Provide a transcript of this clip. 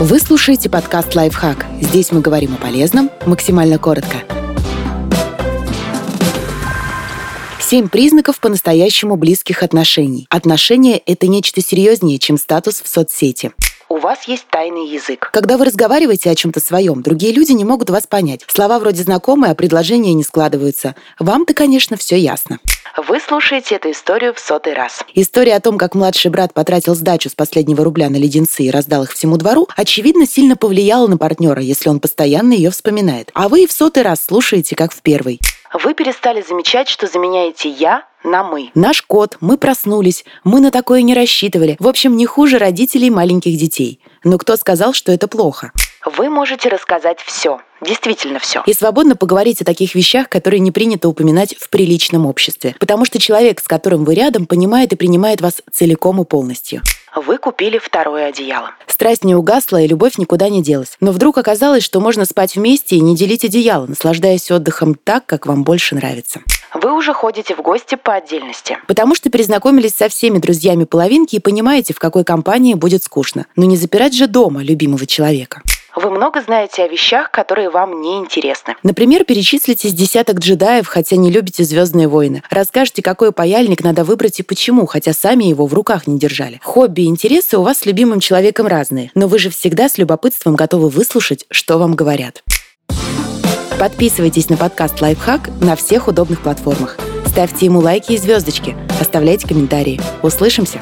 Вы слушаете подкаст «Лайфхак». Здесь мы говорим о полезном максимально коротко. Семь признаков по-настоящему близких отношений. Отношения – это нечто серьезнее, чем статус в соцсети у вас есть тайный язык. Когда вы разговариваете о чем-то своем, другие люди не могут вас понять. Слова вроде знакомые, а предложения не складываются. Вам-то, конечно, все ясно. Вы слушаете эту историю в сотый раз. История о том, как младший брат потратил сдачу с последнего рубля на леденцы и раздал их всему двору, очевидно, сильно повлияла на партнера, если он постоянно ее вспоминает. А вы и в сотый раз слушаете, как в первый. Вы перестали замечать, что заменяете «я» на «мы». Наш кот, мы проснулись, мы на такое не рассчитывали. В общем, не хуже родителей маленьких детей. Но кто сказал, что это плохо? Вы можете рассказать все, действительно все. И свободно поговорить о таких вещах, которые не принято упоминать в приличном обществе. Потому что человек, с которым вы рядом, понимает и принимает вас целиком и полностью. Вы купили второе одеяло. Страсть не угасла, и любовь никуда не делась. Но вдруг оказалось, что можно спать вместе и не делить одеяло, наслаждаясь отдыхом так, как вам больше нравится. Вы уже ходите в гости по отдельности. Потому что перезнакомились со всеми друзьями половинки и понимаете, в какой компании будет скучно. Но не запирать же дома любимого человека. Вы много знаете о вещах, которые вам не интересны. Например, перечислите с десяток джедаев, хотя не любите «Звездные войны». Расскажите, какой паяльник надо выбрать и почему, хотя сами его в руках не держали. Хобби и интересы у вас с любимым человеком разные, но вы же всегда с любопытством готовы выслушать, что вам говорят. Подписывайтесь на подкаст «Лайфхак» на всех удобных платформах. Ставьте ему лайки и звездочки. Оставляйте комментарии. Услышимся!